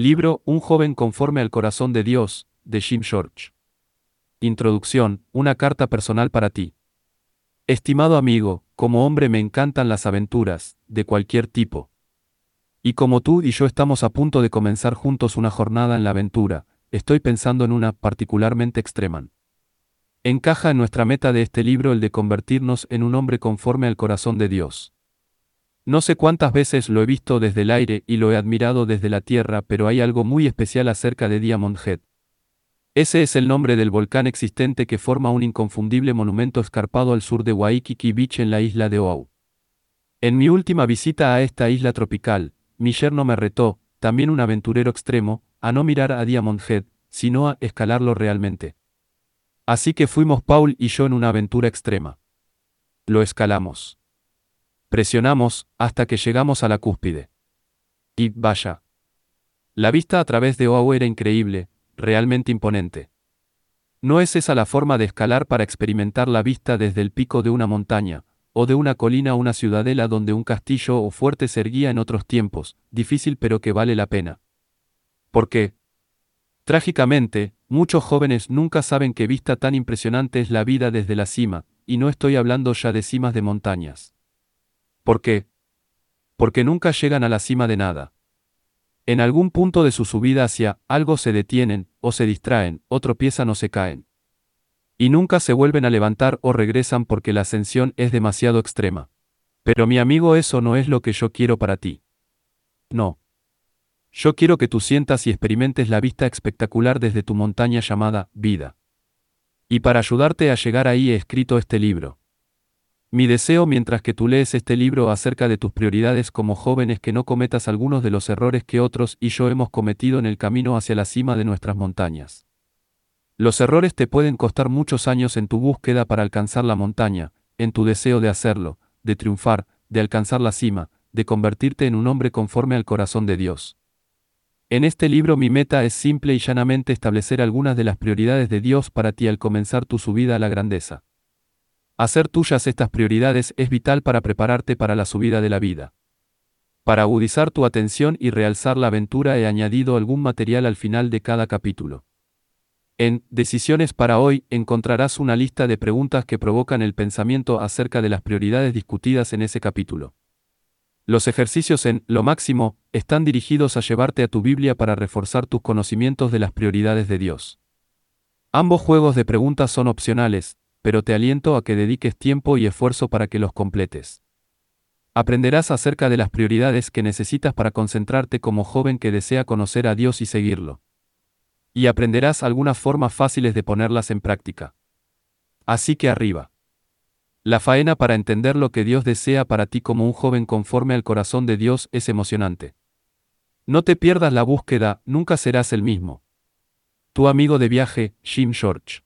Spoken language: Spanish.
Libro Un joven conforme al corazón de Dios, de Jim George. Introducción, una carta personal para ti. Estimado amigo, como hombre me encantan las aventuras, de cualquier tipo. Y como tú y yo estamos a punto de comenzar juntos una jornada en la aventura, estoy pensando en una particularmente extrema. Encaja en nuestra meta de este libro el de convertirnos en un hombre conforme al corazón de Dios. No sé cuántas veces lo he visto desde el aire y lo he admirado desde la tierra, pero hay algo muy especial acerca de Diamond Head. Ese es el nombre del volcán existente que forma un inconfundible monumento escarpado al sur de Waikiki Beach en la isla de Oahu. En mi última visita a esta isla tropical, mi yerno me retó, también un aventurero extremo, a no mirar a Diamond Head, sino a escalarlo realmente. Así que fuimos Paul y yo en una aventura extrema. Lo escalamos. Presionamos, hasta que llegamos a la cúspide. Y vaya. La vista a través de Oahu era increíble, realmente imponente. No es esa la forma de escalar para experimentar la vista desde el pico de una montaña, o de una colina a una ciudadela donde un castillo o fuerte se erguía en otros tiempos, difícil pero que vale la pena. ¿Por qué? Trágicamente, muchos jóvenes nunca saben qué vista tan impresionante es la vida desde la cima, y no estoy hablando ya de cimas de montañas. ¿Por qué? Porque nunca llegan a la cima de nada. En algún punto de su subida hacia algo se detienen, o se distraen, o tropiezan o se caen. Y nunca se vuelven a levantar o regresan porque la ascensión es demasiado extrema. Pero mi amigo, eso no es lo que yo quiero para ti. No. Yo quiero que tú sientas y experimentes la vista espectacular desde tu montaña llamada vida. Y para ayudarte a llegar ahí he escrito este libro. Mi deseo mientras que tú lees este libro acerca de tus prioridades como joven es que no cometas algunos de los errores que otros y yo hemos cometido en el camino hacia la cima de nuestras montañas. Los errores te pueden costar muchos años en tu búsqueda para alcanzar la montaña, en tu deseo de hacerlo, de triunfar, de alcanzar la cima, de convertirte en un hombre conforme al corazón de Dios. En este libro mi meta es simple y llanamente establecer algunas de las prioridades de Dios para ti al comenzar tu subida a la grandeza. Hacer tuyas estas prioridades es vital para prepararte para la subida de la vida. Para agudizar tu atención y realzar la aventura he añadido algún material al final de cada capítulo. En Decisiones para hoy encontrarás una lista de preguntas que provocan el pensamiento acerca de las prioridades discutidas en ese capítulo. Los ejercicios en Lo máximo están dirigidos a llevarte a tu Biblia para reforzar tus conocimientos de las prioridades de Dios. Ambos juegos de preguntas son opcionales, pero te aliento a que dediques tiempo y esfuerzo para que los completes. Aprenderás acerca de las prioridades que necesitas para concentrarte como joven que desea conocer a Dios y seguirlo. Y aprenderás algunas formas fáciles de ponerlas en práctica. Así que arriba. La faena para entender lo que Dios desea para ti como un joven conforme al corazón de Dios es emocionante. No te pierdas la búsqueda, nunca serás el mismo. Tu amigo de viaje, Jim George.